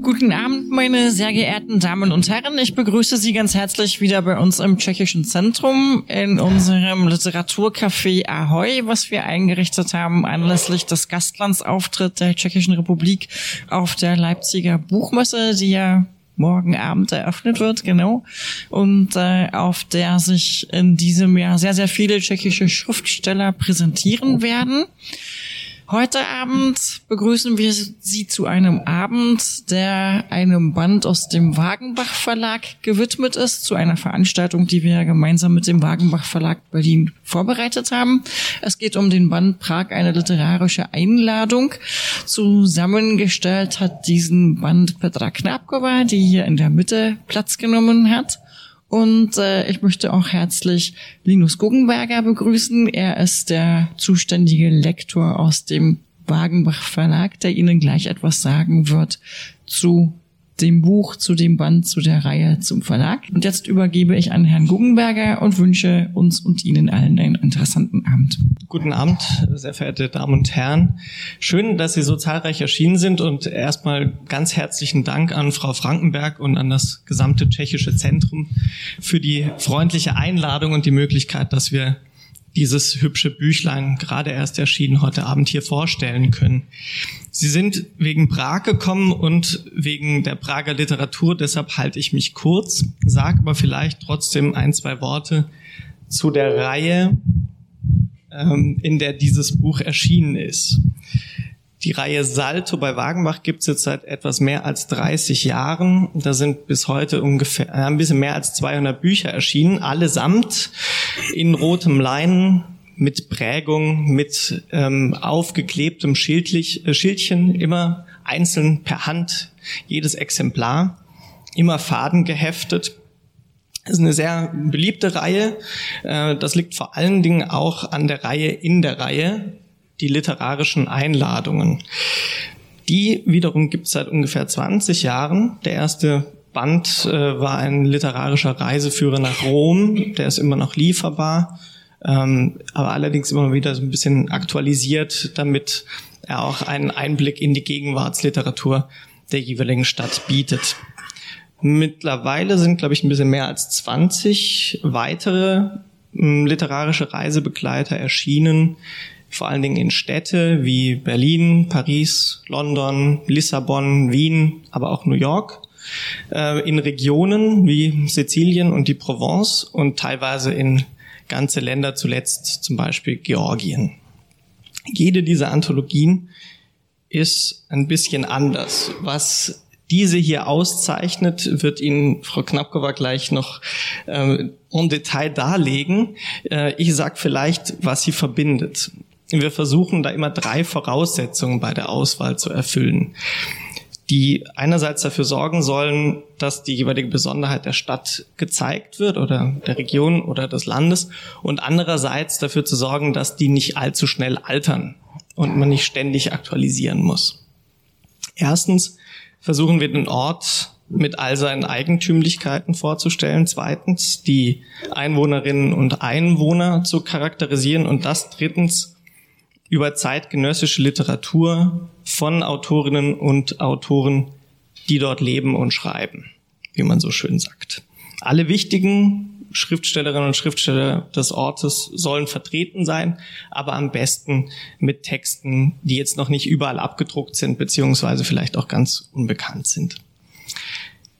Guten Abend, meine sehr geehrten Damen und Herren. Ich begrüße Sie ganz herzlich wieder bei uns im Tschechischen Zentrum in unserem Literaturcafé Ahoy, was wir eingerichtet haben anlässlich des Gastlandsauftritt der Tschechischen Republik auf der Leipziger Buchmesse, die ja morgen Abend eröffnet wird, genau. Und äh, auf der sich in diesem Jahr sehr, sehr viele tschechische Schriftsteller präsentieren werden. Heute Abend begrüßen wir Sie zu einem Abend, der einem Band aus dem Wagenbach Verlag gewidmet ist, zu einer Veranstaltung, die wir gemeinsam mit dem Wagenbach Verlag Berlin vorbereitet haben. Es geht um den Band Prag, eine literarische Einladung. Zusammengestellt hat diesen Band Petra Knapkova, die hier in der Mitte Platz genommen hat. Und äh, ich möchte auch herzlich Linus Guggenberger begrüßen. Er ist der zuständige Lektor aus dem Wagenbach Verlag, der Ihnen gleich etwas sagen wird zu dem Buch, zu dem Band, zu der Reihe, zum Verlag. Und jetzt übergebe ich an Herrn Guggenberger und wünsche uns und Ihnen allen einen interessanten Abend. Guten Abend, sehr verehrte Damen und Herren. Schön, dass Sie so zahlreich erschienen sind und erstmal ganz herzlichen Dank an Frau Frankenberg und an das gesamte tschechische Zentrum für die freundliche Einladung und die Möglichkeit, dass wir dieses hübsche Büchlein gerade erst erschienen heute Abend hier vorstellen können. Sie sind wegen Prag gekommen und wegen der Prager Literatur, deshalb halte ich mich kurz, sage aber vielleicht trotzdem ein, zwei Worte zu der Reihe, ähm, in der dieses Buch erschienen ist. Die Reihe Salto bei Wagenbach gibt es jetzt seit etwas mehr als 30 Jahren. Da sind bis heute ungefähr äh, ein bisschen mehr als 200 Bücher erschienen, allesamt in rotem Leinen mit Prägung, mit ähm, aufgeklebtem Schildlich, äh, Schildchen, immer einzeln per Hand, jedes Exemplar, immer Faden geheftet. Das ist eine sehr beliebte Reihe. Äh, das liegt vor allen Dingen auch an der Reihe in der Reihe, die literarischen Einladungen. Die wiederum gibt es seit ungefähr 20 Jahren. Der erste Band äh, war ein literarischer Reiseführer nach Rom, der ist immer noch lieferbar ähm, aber allerdings immer wieder so ein bisschen aktualisiert, damit er auch einen Einblick in die Gegenwartsliteratur der jeweiligen Stadt bietet. Mittlerweile sind, glaube ich, ein bisschen mehr als 20 weitere ähm, literarische Reisebegleiter erschienen, vor allen Dingen in Städte wie Berlin, Paris, London, Lissabon, Wien, aber auch New York, äh, in Regionen wie Sizilien und die Provence und teilweise in ganze Länder, zuletzt zum Beispiel Georgien. Jede dieser Anthologien ist ein bisschen anders. Was diese hier auszeichnet, wird Ihnen Frau Knappkova gleich noch äh, en Detail darlegen. Äh, ich sag vielleicht, was sie verbindet. Wir versuchen da immer drei Voraussetzungen bei der Auswahl zu erfüllen die einerseits dafür sorgen sollen, dass die jeweilige Besonderheit der Stadt gezeigt wird oder der Region oder des Landes und andererseits dafür zu sorgen, dass die nicht allzu schnell altern und man nicht ständig aktualisieren muss. Erstens versuchen wir den Ort mit all seinen Eigentümlichkeiten vorzustellen. Zweitens die Einwohnerinnen und Einwohner zu charakterisieren und das drittens über zeitgenössische Literatur von Autorinnen und Autoren, die dort leben und schreiben, wie man so schön sagt. Alle wichtigen Schriftstellerinnen und Schriftsteller des Ortes sollen vertreten sein, aber am besten mit Texten, die jetzt noch nicht überall abgedruckt sind, beziehungsweise vielleicht auch ganz unbekannt sind.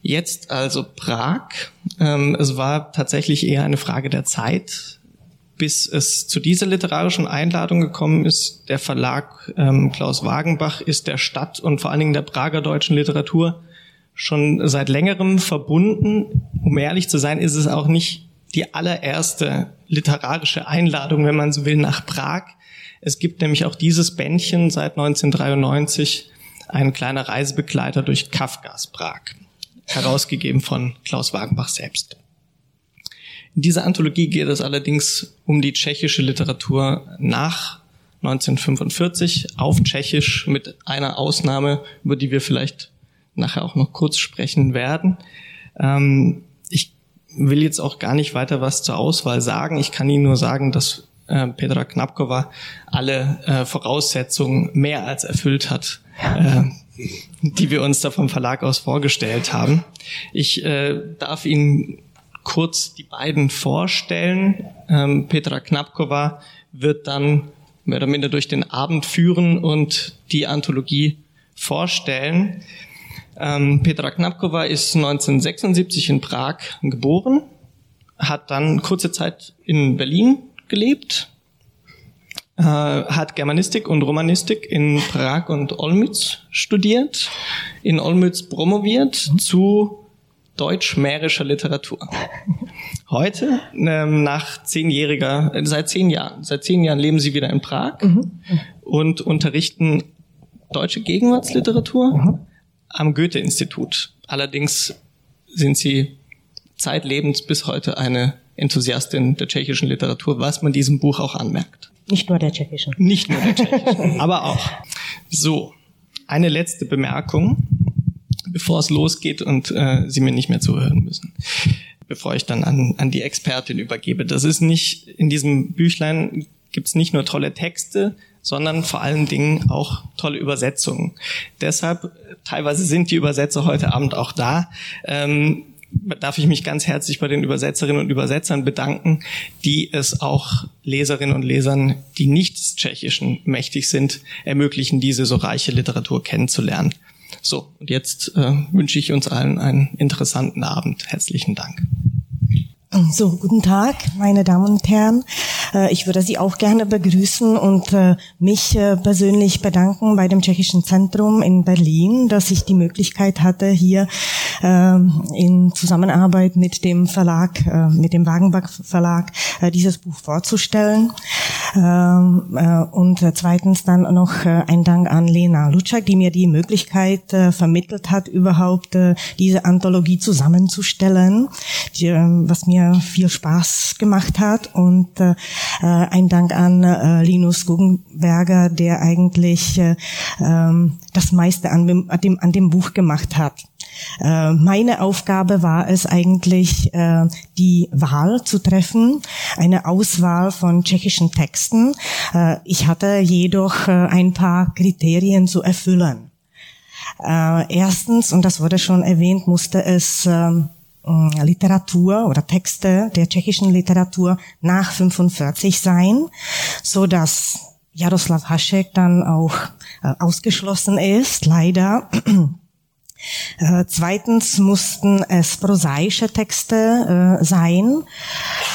Jetzt also Prag. Ähm, es war tatsächlich eher eine Frage der Zeit, bis es zu dieser literarischen Einladung gekommen ist. Der Verlag ähm, Klaus Wagenbach ist der Stadt und vor allen Dingen der Prager deutschen Literatur schon seit längerem verbunden. Um ehrlich zu sein, ist es auch nicht die allererste literarische Einladung, wenn man so will, nach Prag. Es gibt nämlich auch dieses Bändchen seit 1993, ein kleiner Reisebegleiter durch Kafkas Prag, herausgegeben von Klaus Wagenbach selbst. In dieser Anthologie geht es allerdings um die tschechische Literatur nach 1945 auf Tschechisch mit einer Ausnahme, über die wir vielleicht nachher auch noch kurz sprechen werden. Ähm, ich will jetzt auch gar nicht weiter was zur Auswahl sagen. Ich kann Ihnen nur sagen, dass äh, Petra Knapkova alle äh, Voraussetzungen mehr als erfüllt hat, äh, die wir uns da vom Verlag aus vorgestellt haben. Ich äh, darf Ihnen kurz die beiden vorstellen. Ähm, Petra Knapkova wird dann mehr oder minder durch den Abend führen und die Anthologie vorstellen. Ähm, Petra Knapkova ist 1976 in Prag geboren, hat dann kurze Zeit in Berlin gelebt, äh, hat Germanistik und Romanistik in Prag und Olmütz studiert, in Olmütz promoviert mhm. zu deutsch-mährischer Literatur. Heute, ähm, nach zehnjähriger, äh, seit zehn Jahren, seit zehn Jahren leben sie wieder in Prag mhm. und unterrichten deutsche Gegenwartsliteratur mhm. am Goethe-Institut. Allerdings sind sie zeitlebens bis heute eine Enthusiastin der tschechischen Literatur, was man diesem Buch auch anmerkt. Nicht nur der tschechischen. Nicht nur der tschechischen, aber auch. So, eine letzte Bemerkung, bevor es losgeht und äh, Sie mir nicht mehr zuhören müssen bevor ich dann an, an die Expertin übergebe. Das ist nicht, in diesem Büchlein gibt's nicht nur tolle Texte, sondern vor allen Dingen auch tolle Übersetzungen. Deshalb, teilweise sind die Übersetzer heute Abend auch da. Ähm, darf ich mich ganz herzlich bei den Übersetzerinnen und Übersetzern bedanken, die es auch Leserinnen und Lesern, die nicht des Tschechischen mächtig sind, ermöglichen, diese so reiche Literatur kennenzulernen. So, und jetzt äh, wünsche ich uns allen einen interessanten Abend. Herzlichen Dank. So, guten Tag, meine Damen und Herren. Äh, ich würde Sie auch gerne begrüßen und äh, mich äh, persönlich bedanken bei dem Tschechischen Zentrum in Berlin, dass ich die Möglichkeit hatte, hier in Zusammenarbeit mit dem Verlag, mit dem Wagenbach Verlag, dieses Buch vorzustellen. Und zweitens dann noch ein Dank an Lena Lutschak, die mir die Möglichkeit vermittelt hat, überhaupt diese Anthologie zusammenzustellen, was mir mir viel Spaß gemacht hat und äh, ein Dank an äh, Linus Guggenberger, der eigentlich äh, ähm, das meiste an dem, an dem, Buch gemacht hat. Äh, meine Aufgabe war es eigentlich, äh, die Wahl zu treffen, eine Auswahl von tschechischen Texten. Äh, ich hatte jedoch ein paar Kriterien zu erfüllen. Erstens, und das wurde schon erwähnt, musste es ähm, äh, Literatur oder Texte der tschechischen Literatur nach 45 sein, so dass Jaroslav Hašek dann auch äh, ausgeschlossen ist, leider. Äh, zweitens mussten es prosaische Texte äh, sein,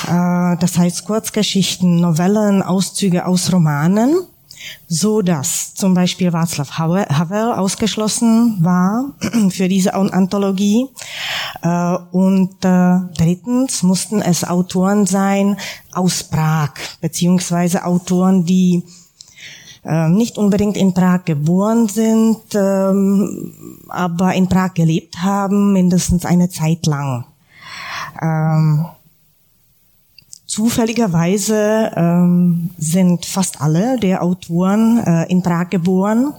äh, das heißt Kurzgeschichten, Novellen, Auszüge aus Romanen so dass zum Beispiel Václav Havel ausgeschlossen war für diese Anthologie. Äh, und äh, drittens mussten es Autoren sein aus Prag, beziehungsweise Autoren, die äh, nicht unbedingt in Prag geboren sind, ähm, aber in Prag gelebt haben, mindestens eine Zeit lang. Ähm, Zufälligerweise ähm, sind fast alle der Autoren äh, in Prag geboren,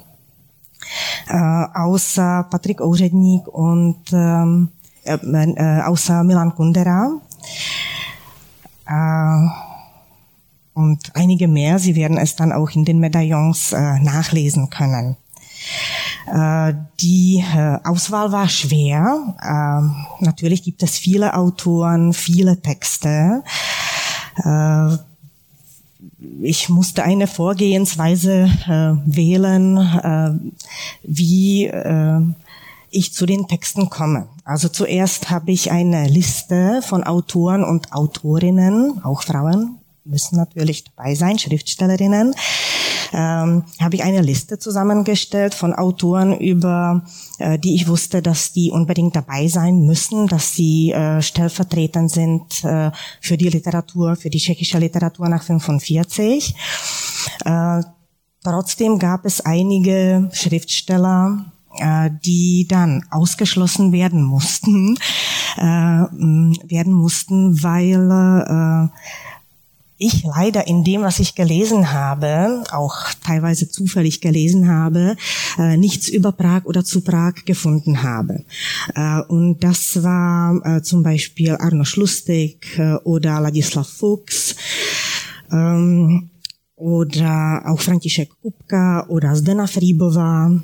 äh, außer Patrick Ouředník und ähm, äh, äh, außer Milan Kundera. Äh, und einige mehr, Sie werden es dann auch in den Medaillons äh, nachlesen können. Äh, die äh, Auswahl war schwer. Äh, natürlich gibt es viele Autoren, viele Texte. Äh, ich musste eine Vorgehensweise äh, wählen, äh, wie äh, ich zu den Texten komme. Also zuerst habe ich eine Liste von Autoren und Autorinnen, auch Frauen müssen natürlich dabei sein, Schriftstellerinnen, ähm, habe ich eine Liste zusammengestellt von Autoren, über äh, die ich wusste, dass die unbedingt dabei sein müssen, dass sie äh, stellvertretend sind äh, für die Literatur, für die tschechische Literatur nach 45. Äh, trotzdem gab es einige Schriftsteller, äh, die dann ausgeschlossen werden mussten, äh, werden mussten, weil äh, ich leider in dem, was ich gelesen habe, auch teilweise zufällig gelesen habe, äh, nichts über Prag oder zu Prag gefunden habe. Äh, und das war äh, zum Beispiel Arno Schlustig oder Ladislav Fuchs ähm, oder auch František Kupka oder Zdena Fribova.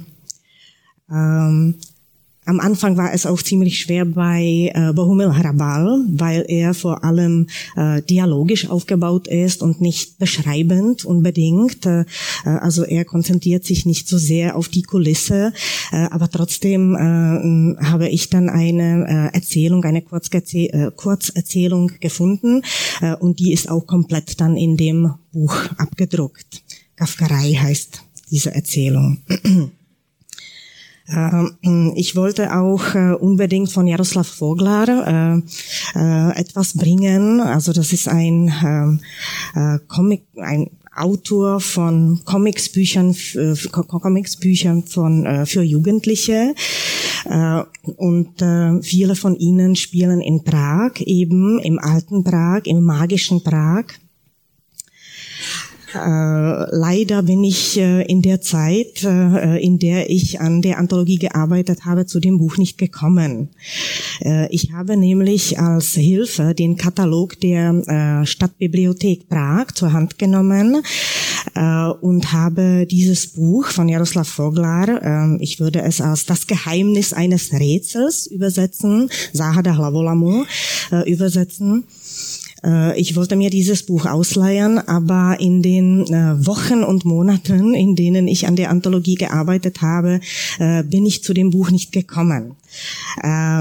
Am Anfang war es auch ziemlich schwer bei äh, Bohumil Hrabal, weil er vor allem äh, dialogisch aufgebaut ist und nicht beschreibend unbedingt. Äh, also er konzentriert sich nicht so sehr auf die Kulisse, äh, aber trotzdem äh, habe ich dann eine äh, Erzählung, eine Kurzerzie äh, Kurzerzählung gefunden äh, und die ist auch komplett dann in dem Buch abgedruckt. Kafkarei heißt diese Erzählung. Ähm, ich wollte auch äh, unbedingt von Jaroslav Voglar äh, äh, etwas bringen. Also das ist ein ähm, Comic, ein Autor von Comicsbüchern, Comicsbüchern von für Jugendliche und viele von ihnen spielen in Prag, eben im alten Prag, im magischen Prag. Äh, leider bin ich äh, in der Zeit, äh, in der ich an der Anthologie gearbeitet habe, zu dem Buch nicht gekommen. Ich habe nämlich als Hilfe den Katalog der Stadtbibliothek Prag zur Hand genommen und habe dieses Buch von Jaroslav Voglar, ich würde es als das Geheimnis eines Rätsels übersetzen, Sahada Hlavolamu übersetzen ich wollte mir dieses Buch ausleihen, aber in den äh, Wochen und Monaten, in denen ich an der Anthologie gearbeitet habe, äh, bin ich zu dem Buch nicht gekommen.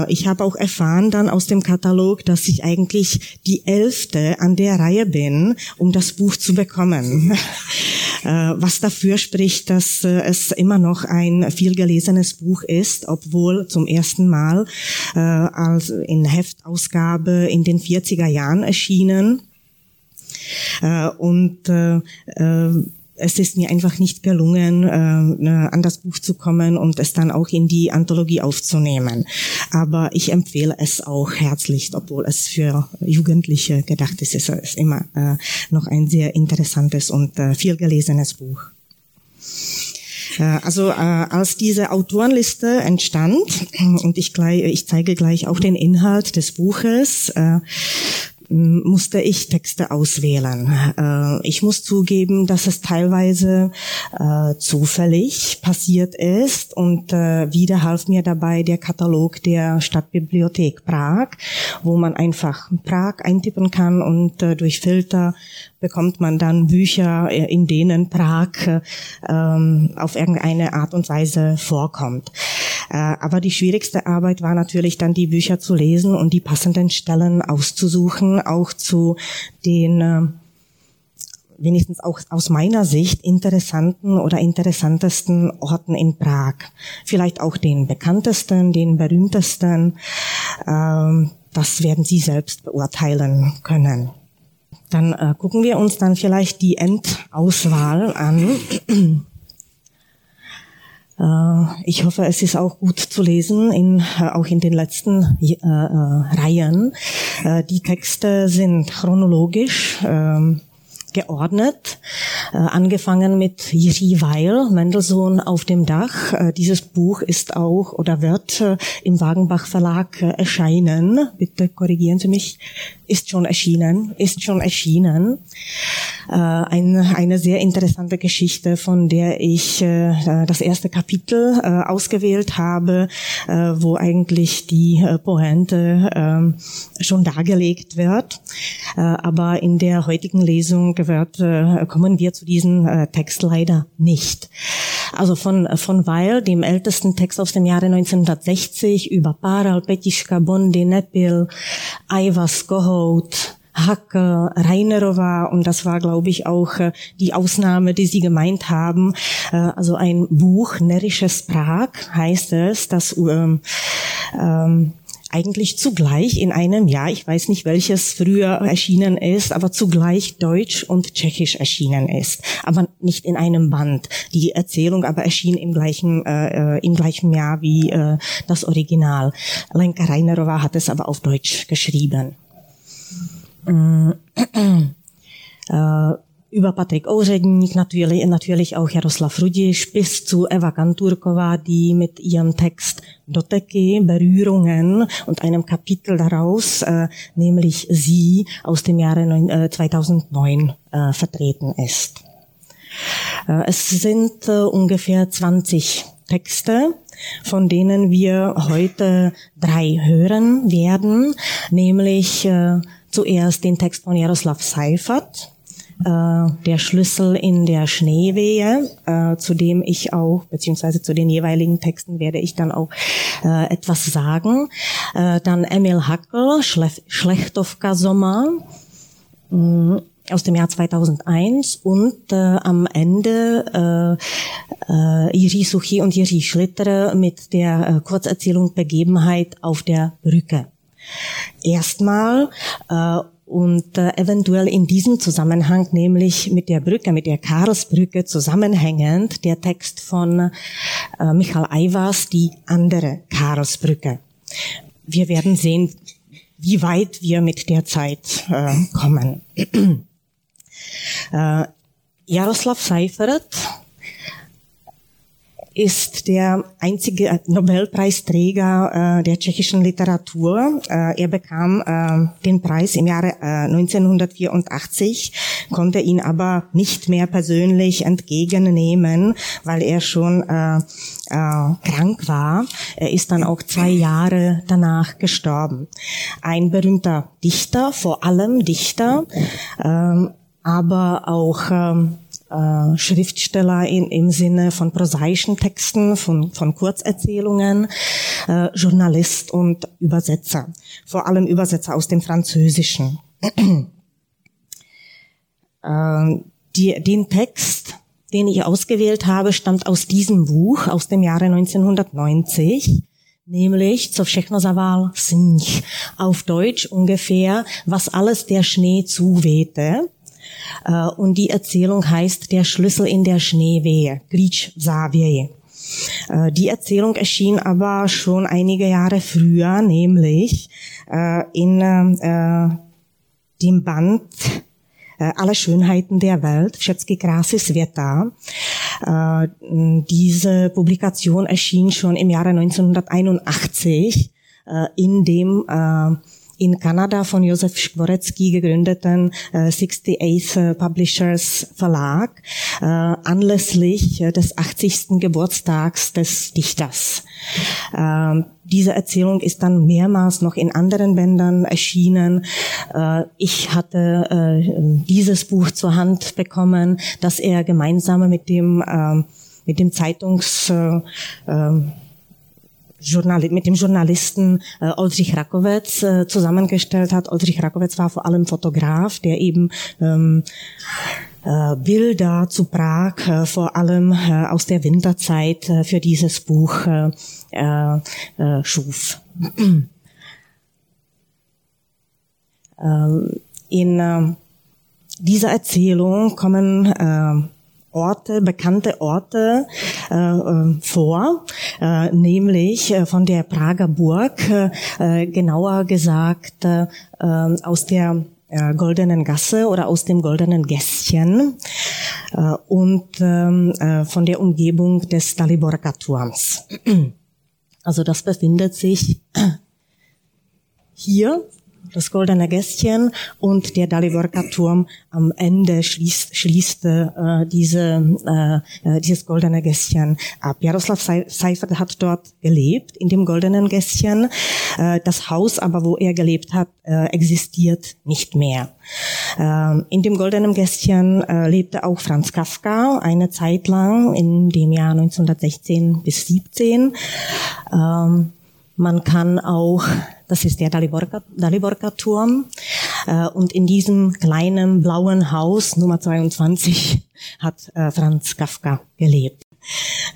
Ich habe auch erfahren dann aus dem Katalog, dass ich eigentlich die Elfte an der Reihe bin, um das Buch zu bekommen. Was dafür spricht, dass es immer noch ein viel gelesenes Buch ist, obwohl zum ersten Mal als in Heftausgabe in den 40er Jahren erschien erschienen. Äh, und äh, äh, es ist mir einfach nicht gelungen, an das Buch zu kommen und es dann auch in die Anthologie aufzunehmen. Aber ich empfehle es auch herzlich, obwohl es für Jugendliche gedacht ist. Es ist immer noch ein sehr interessantes und viel gelesenes Buch. Also äh, als diese Autorenliste entstand, und ich, gleich, ich zeige gleich auch den Inhalt des Buches, äh, musste ich Texte auswählen. Äh, ich muss zugeben, dass es teilweise äh, zufällig passiert ist und äh, wieder half mir dabei der Katalog der Stadtbibliothek Prag, wo man einfach Prag eintippen kann und durch Filter bekommt man dann Bücher, in denen Prag ähm, auf irgendeine Art und Weise vorkommt. Äh, aber die schwierigste Arbeit war natürlich dann die Bücher zu lesen und die passenden Stellen auszusuchen, auch zu den äh, wenigstens auch aus meiner Sicht interessanten oder interessantesten Orten in Prag. Vielleicht auch den bekanntesten, den berühmtesten. Ähm, das werden Sie selbst beurteilen können. Dann äh, gucken wir uns dann vielleicht die Endauswahl an. Äh, ich hoffe, es ist auch gut zu lesen, in, äh, auch in den letzten äh, äh, Reihen. Die Texte sind chronologisch. Ähm, geordnet, angefangen mit Jiří Weil, Mendelssohn auf dem Dach. Dieses Buch ist auch oder wird im Wagenbach Verlag erscheinen. Bitte korrigieren Sie mich. Ist schon erschienen, ist schon erschienen. Äh, ein, eine sehr interessante Geschichte, von der ich äh, das erste Kapitel äh, ausgewählt habe, wo eigentlich die Pointe ähm, schon dargelegt wird. aber in der heutigen Lesung wird, kommen wir zu diesem Text leider nicht. Also von, von Weil, dem ältesten Text aus dem Jahre 1960 über Paral, Petiška, Bondy, Nepil, Aivas, Gohout, Hacke, Reinerova und das war, glaube ich, auch äh, die Ausnahme, die Sie gemeint haben. Äh, also ein Buch, Närrisches Prag heißt es, das ähm, ähm, eigentlich zugleich in einem Jahr, ich weiß nicht welches früher erschienen ist, aber zugleich Deutsch und Tschechisch erschienen ist, aber nicht in einem Band. Die Erzählung aber erschien im gleichen äh, äh im gleichen Jahr wie äh, das Original. Lenka Reinerova hat es aber auf Deutsch geschrieben. Mm, äh, über Patrick Ouředník, natürlich, natürlich auch Jaroslav Rudisch bis zu Eva Kanturkova, die mit ihrem Text Doteky, Berührungen und einem Kapitel daraus, äh, nämlich sie aus dem Jahre äh, 2009 äh, vertreten ist. Äh, es sind äh, ungefähr 20 Texte von denen wir heute drei hören werden, nämlich äh, zuerst den Text von Jaroslav Seifert, der Schlüssel in der Schneewehe, äh, zu dem ich auch, beziehungsweise zu den jeweiligen Texten werde ich dann auch äh, etwas sagen. Äh, dann Emil Hackel, Schlechtovka Sommer, mm, aus dem Jahr 2001 und äh, am Ende äh, äh, Iri Suchi und Iri Schlitter mit der äh, Kurzerzählung Begebenheit auf der Brücke. Erstmal äh, und äh, eventuell in diesem Zusammenhang, nämlich mit der Brücke, mit der Karlsbrücke zusammenhängend, der Text von äh, Michael Eivas, die andere Karlsbrücke. Wir werden sehen, wie weit wir mit der Zeit äh, kommen. Äh, Jaroslav Seifert ist der einzige Nobelpreisträger äh, der tschechischen Literatur. Äh, er bekam äh, den Preis im Jahre äh, 1984, konnte ihn aber nicht mehr persönlich entgegennehmen, weil er schon äh, äh, krank war. Er ist dann auch zwei Jahre danach gestorben. Ein berühmter Dichter, vor allem Dichter, äh, aber auch ähm, äh, Schriftsteller in, im Sinne von prosaischen Texten, von, von Kurzerzählungen, äh, Journalist und Übersetzer, vor allem Übersetzer aus dem Französischen. äh, die, den Text, den ich ausgewählt habe, stammt aus diesem Buch aus dem Jahre 1990 nämlich zur všechno zaval sníh. Auf Deutsch ungefähr, was alles der Schnee zuwehte. Äh, und die Erzählung heißt Der Schlüssel in der Schneewehe, Glitch Zavie. Äh, die Erzählung erschien aber schon einige Jahre früher, nämlich äh, in dem Band alle Schönheiten der Welt, Všetky krásy světa. Diese Publikation erschien schon im Jahre 1981 in dem in Kanada von Josef Schworetzky gegründeten äh, 68th äh, Publishers Verlag äh, anlässlich äh, des 80. Geburtstags des Dichters. Äh, diese Erzählung ist dann mehrmals noch in anderen Bändern erschienen. Äh, ich hatte äh, dieses Buch zur Hand bekommen, das er gemeinsam mit dem äh, mit dem Zeitungs äh, äh, Journal mit dem Journalisten äh, Oldrich Rakowitz äh, zusammengestellt hat. Oldrich Rakowitz war vor allem Fotograf, der eben ähm, äh, Bilder zu Prag, äh, vor allem äh, aus der Winterzeit äh, für dieses Buch äh, äh, schuf. ähm, in äh, dieser Erzählung kommen äh, Orte, bekannte Orte äh, äh, vor, äh, nämlich äh, von der Prager Burg, äh, genauer gesagt aus der Goldenen Gasse oder aus dem Goldenen Gässchen äh, und ähm, äh, von der Umgebung des Daliborka Turms. Also das befindet sich hier das goldene Gästchen und der Daliborka Turm am Ende schließt, schließt äh, diese, äh, äh, dieses goldene Gästchen ab. Jaroslav Seifert hat dort gelebt, in dem goldenen Gästchen. Äh, das Haus aber, wo er gelebt hat, äh, existiert nicht mehr. Äh, in dem goldenen Gästchen äh, lebte auch Franz Kafka eine Zeit lang, in dem Jahr 1916 bis 17. Ähm, man kann auch, das ist der Daliborka-Turm, äh, und in diesem kleinen blauen Haus Nummer 22 hat äh, Franz Kafka gelebt.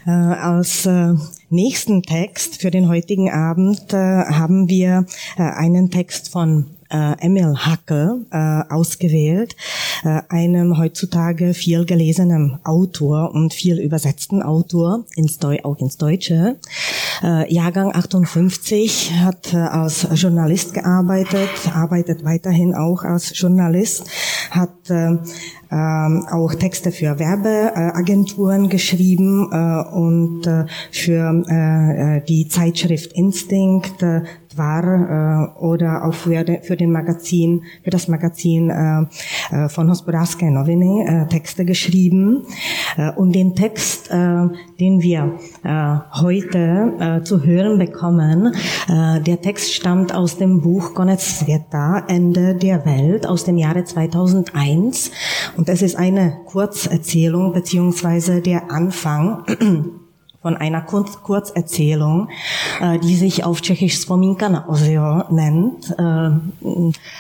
Äh, als äh, nächsten Text für den heutigen Abend äh, haben wir äh, einen Text von äh, Emil Hacke äh, ausgewählt, äh, einem heutzutage viel gelesenen Autor und viel übersetzten Autor, ins Deu auch ins Deutsche. Äh, Jahrgang 58, hat äh, als Journalist gearbeitet, arbeitet weiterhin auch als Journalist, hat äh, ähm, auch Texte für Werbeagenturen geschrieben äh, und äh, für äh, die Zeitschrift Instinct war äh, oder auch für, de, für den Magazin, für das Magazin äh, äh, von Hospodářské noviny äh, Texte geschrieben. Äh, und den Text, äh, den wir äh, heute äh, zu hören bekommen, äh, der Text stammt aus dem Buch Konec světa, Ende der Welt aus dem Jahre 2001. Und es ist eine Kurzerzählung beziehungsweise der Anfang von einer Kurz Kurzerzählung, äh, die sich auf Tschechisch Vzpomínka na Ozio nennt, äh,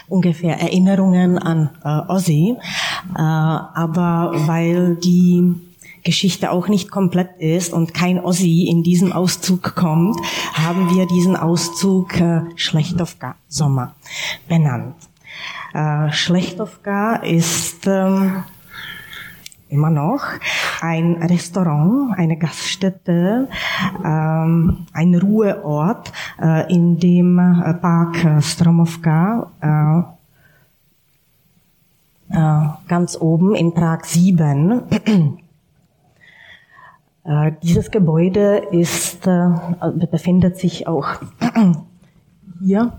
ungefähr Erinnerungen an äh, Ozzy, äh, aber weil die Geschichte auch nicht komplett ist und kein Ossi in diesem Auszug kommt, haben wir diesen Auszug äh, Schlechtovka Sommer benannt. Äh, Schlechtovka ist ähm, immer noch ein Restaurant, eine Gaststätte, ähm, ein Ruheort äh, in dem äh, Park äh, Stromovka äh, äh, ganz oben in Prag 7. Äh, dieses Gebäude ist, befindet sich auch hier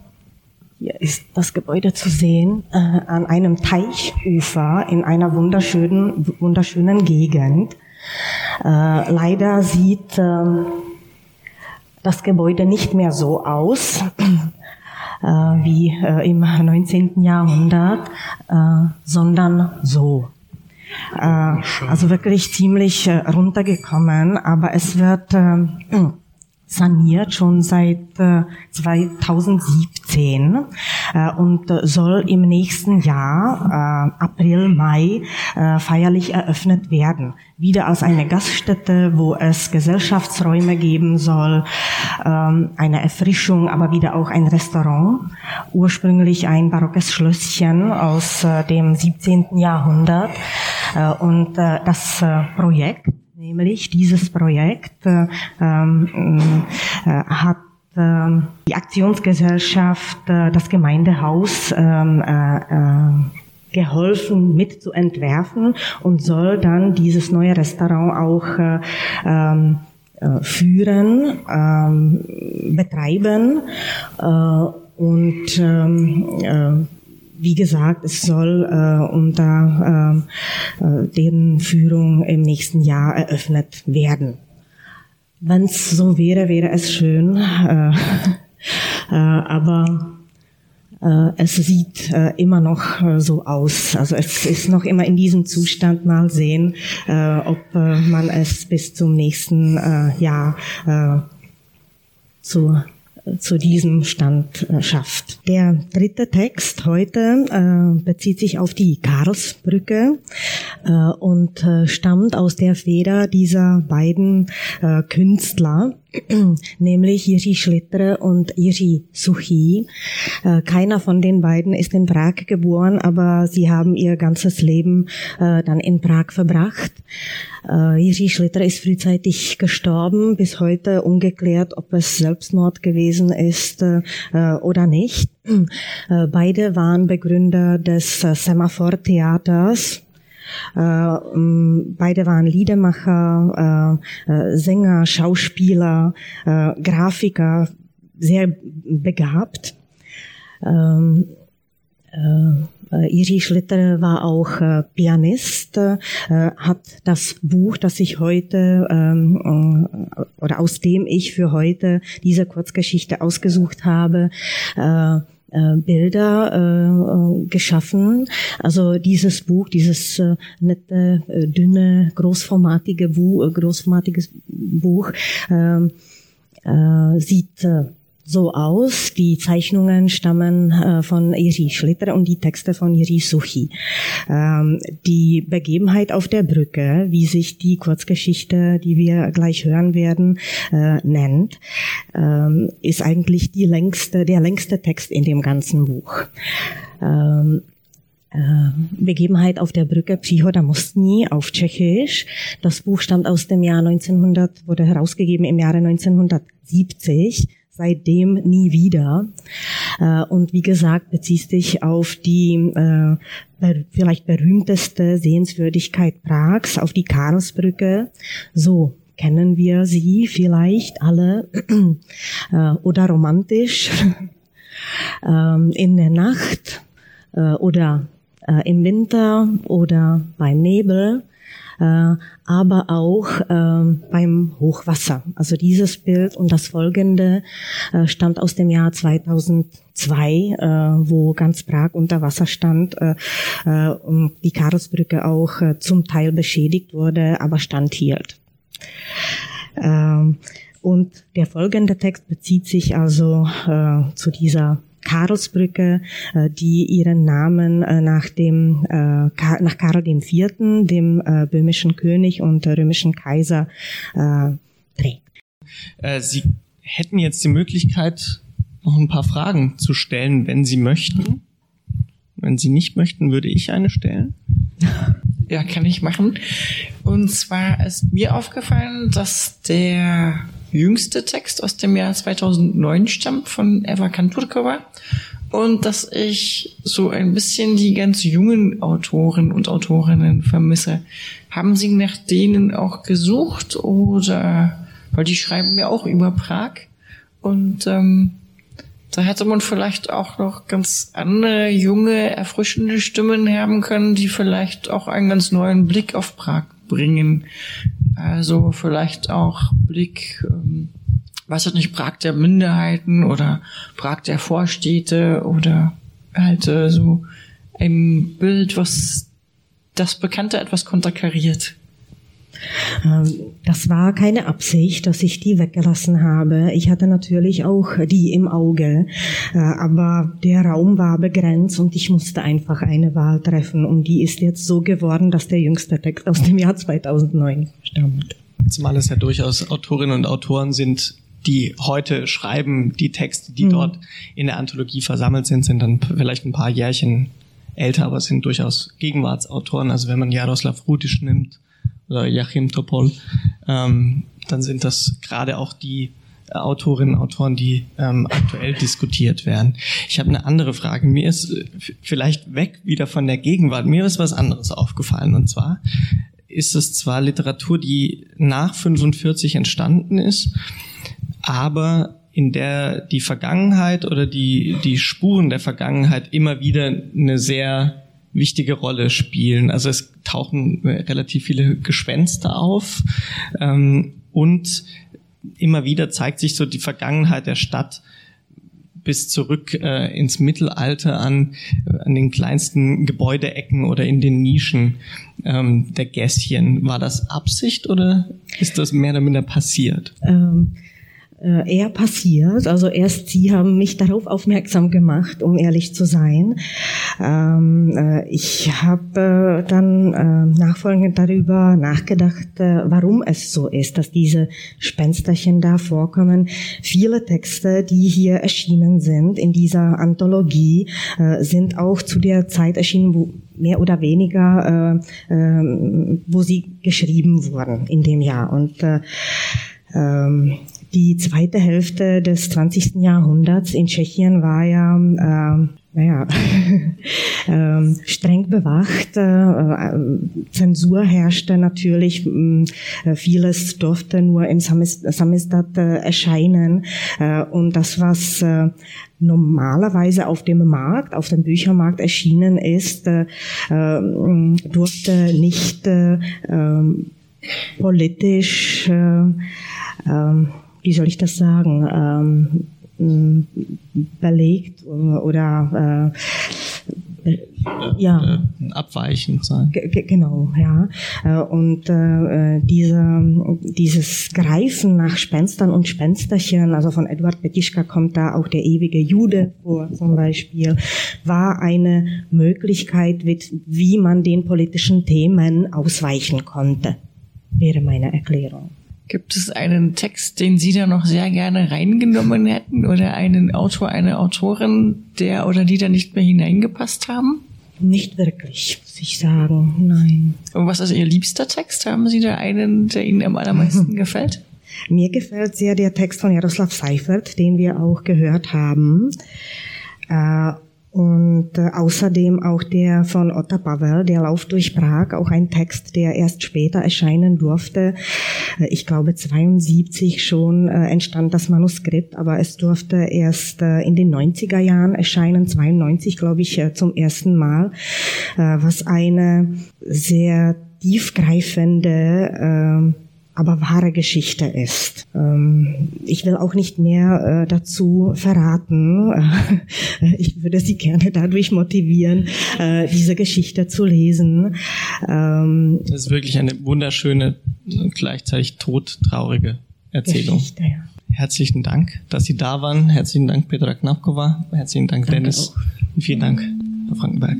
hier ist das Gebäude zu sehen äh, an einem Teichufer in einer wunderschönen, wunderschönen Gegend. Äh, leider sieht äh, das Gebäude nicht mehr so aus äh, wie äh, im 19. Jahrhundert, äh, sondern so. also wirklich ziemlich runtergekommen, aber es wird saniert schon seit äh, 2017 äh, und soll im nächsten Jahr, äh, April, Mai, äh, feierlich eröffnet werden. Wieder als eine Gaststätte, wo es Gesellschaftsräume geben soll, ähm, eine Erfrischung, aber wieder auch ein Restaurant. Ursprünglich ein barockes Schlösschen aus äh, dem 17. Jahrhundert. Äh, und äh, das äh, Projekt Nämlich dieses Projekt äh, ähm, äh, hat äh, die Aktionsgesellschaft, äh, das Gemeindehaus ähm, äh, äh, geholfen mit zu entwerfen und soll dann dieses neue Restaurant auch äh, ähm, äh, führen, äh, betreiben äh, und ähm, äh, wie gesagt, es soll äh, unter äh, äh, deren Führung im nächsten Jahr eröffnet werden. Wenn es so wäre, wäre es schön, äh, äh, aber äh, es sieht äh, immer noch so aus. Also es ist noch immer in diesem Zustand. Mal sehen, äh, ob äh, man es bis zum nächsten äh, Jahr äh, zu zu diesem Stand äh, schafft. Der dritte Text heute äh, bezieht sich auf die Karlsbrücke und äh, stammt aus der Feder dieser beiden äh, Künstler, nämlich Jiří Schlitter und Jiří Suchi. Äh, keiner von den beiden ist in Prag geboren, aber sie haben ihr ganzes Leben äh, dann in Prag verbracht. Äh, Jiří Schlitter ist frühzeitig gestorben, bis heute ungeklärt, ob es Selbstmord gewesen ist oder nicht. Beide waren Begründer des Semaphore-Theaters äh, beide waren Liedermacher, äh, äh, Sänger, Schauspieler, Grafiker, sehr begabt. Ähm, Iri Schlitter war auch äh, Pianist, äh, hat das Buch, das ich heute ähm, äh, oder aus dem ich für heute diese Kurzgeschichte ausgesucht habe, äh, Bilder äh, äh, geschaffen. Also dieses Buch, dieses äh, nette, äh, dünne, großformatige Buch, äh, großformatiges Buch äh, äh, sieht äh, so aus. Die Zeichnungen stammen äh, von Iri Schlitter und die Texte von Iri Suchi. Ähm, die Begebenheit auf der Brücke, wie sich die Kurzgeschichte, die wir gleich hören werden, äh, nennt, ähm, ist eigentlich die längste, der längste Text in dem ganzen Buch. Ähm, äh, Begebenheit auf der Brücke Psychoda Mostní auf Tschechisch. Das Buch stammt aus dem Jahr 1900, wurde herausgegeben im Jahre 1970 seitdem nie wieder. Äh, und wie gesagt, bezieht sich auf die äh, vielleicht berühmteste Sehenswürdigkeit Prags, auf die Karlsbrücke. So, kennen wir sie vielleicht alle äh, oder romantisch ähm, in der Nacht äh, oder im Winter oder beim Nebel, aber auch äh, beim Hochwasser. Also dieses Bild und das folgende äh, stammt aus dem Jahr 2002, äh, wo ganz Prag unter Wasser stand äh, äh, und die Karlsbrücke auch äh, zum Teil beschädigt wurde, aber standhielt. Ähm, und der folgende Text bezieht sich also äh, zu dieser Karlsbrücke, äh, die ihren Namen äh, nach dem äh, nach Karl IV., dem böhmischen König und römischen Kaiser trägt. Sie hätten jetzt die Möglichkeit, noch ein paar Fragen zu stellen, wenn Sie möchten. Wenn Sie nicht möchten, würde ich eine stellen. Ja, kann ich machen. Und zwar ist mir aufgefallen, dass der jüngste Text aus dem Jahr 2009 stammt von Eva Kanturkova und dass ich so ein bisschen die ganz jungen Autoren und Autorinnen vermisse. Haben Sie nach denen auch gesucht oder weil die schreiben ja auch über Prag und ähm, da hätte man vielleicht auch noch ganz andere, junge, erfrischende Stimmen haben können, die vielleicht auch einen ganz neuen Blick auf Prag bringen. Also vielleicht auch Blick, ähm, weiß ich nicht, Prag der Minderheiten oder Prag der Vorstädte oder halt äh, so ein Bild, was das Bekannte etwas konterkariert. Ähm, das war keine Absicht, dass ich die weggelassen habe. Ich hatte natürlich auch die im Auge, äh, aber der Raum war begrenzt und ich musste einfach eine Wahl treffen und die ist jetzt so geworden, dass der jüngste Text aus dem Jahr 2009 stammt. Zumal es ja durchaus Autorinnen und Autoren sind, die heute schreiben, die Texte, die mhm. dort in der Anthologie versammelt sind, sind dann vielleicht ein paar Jährchen älter, aber sind durchaus Gegenwartsautoren. Also wenn man Jaroslav Rutisch nimmt, oder Joachim Topol, ähm, dann sind das gerade auch die äh, Autorinnen und Autoren, die ähm, aktuell diskutiert werden. Ich habe eine andere Frage. Mir ist äh, vielleicht weg wieder von der Gegenwart. Mir ist was anderes aufgefallen. Und zwar ist es zwar Literatur, die nach 45 entstanden ist, aber in der die Vergangenheit oder die, die Spuren der Vergangenheit immer wieder eine sehr wichtige Rolle spielen. Also es tauchen relativ viele Gespenster auf ähm, und immer wieder zeigt sich so die Vergangenheit der Stadt bis zurück äh, ins Mittelalter an, an den kleinsten Gebäudeecken oder in den Nischen ähm, der Gässchen. War das Absicht oder ist das mehr oder minder passiert? Ähm äh, eher passiert. Also erst Sie haben mich darauf aufmerksam gemacht, um ehrlich zu sein. Ähm, äh, ich habe äh, dann äh, nachfolgend darüber nachgedacht, äh, warum es so ist, dass diese Spensterchen da vorkommen. Viele Texte, die hier erschienen sind in dieser Anthologie, äh, sind auch zu der Zeit erschienen, wo mehr oder weniger, ähm, wo sie geschrieben wurden in dem Jahr. Und ähm, die zweite Hälfte des 20. Jahrhunderts in Tschechien war ja, äh, naja, äh, streng bewacht. Äh, Zensur herrschte natürlich. Äh, vieles durfte nur im Samizdat äh, erscheinen. Äh, und das, was äh, normalerweise auf dem Markt, auf dem Büchermarkt erschienen ist, äh, äh durfte nicht äh, ähm, politisch äh, äh, wie soll ich das sagen, ähm, belegt oder äh, ja abweichend sein. G genau, ja. Äh, und äh, diese, dieses Greifen nach Spenstern und Spensterchen, also von Edward Petischka kommt da auch der ewige Jude vor zum Beispiel, war eine Möglichkeit, wie man den politischen Themen ausweichen konnte, wäre meine Erklärung. Gibt es einen Text, den Sie da noch sehr gerne reingenommen hätten oder einen Autor, eine Autorin, der oder die da nicht mehr hineingepasst haben? Nicht wirklich, muss ich sagen, nein. Und was ist Ihr liebster Text? Haben Sie da einen, der Ihnen am allermeisten gefällt? Mir gefällt sehr der Text von Jaroslav Seifert, den wir auch gehört haben. Und äh, außerdem auch der von Otta Pavel, der Lauf durch Prag, auch ein Text, der erst später erscheinen durfte. Äh, ich glaube 72 schon äh, entstand das Manuskript, aber es durfte erst äh, in den 90er Jahren erscheinen, 92 glaube ich äh, zum ersten Mal, was eine sehr tiefgreifende äh, aber wahre Geschichte ist. Ähm, ich will auch nicht mehr äh, dazu verraten. ich würde Sie gerne dadurch motivieren, äh, diese Geschichte zu lesen. Ähm, das ist wirklich eine wunderschöne, gleichzeitig todtraurige Erzählung. Geschichte, ja. Herzlichen Dank, dass Sie da waren. Herzlichen Dank, Petra Knapkova. Herzlichen Dank, Danke Dennis. Auch. Und vielen Dank, Herr Frankenberg.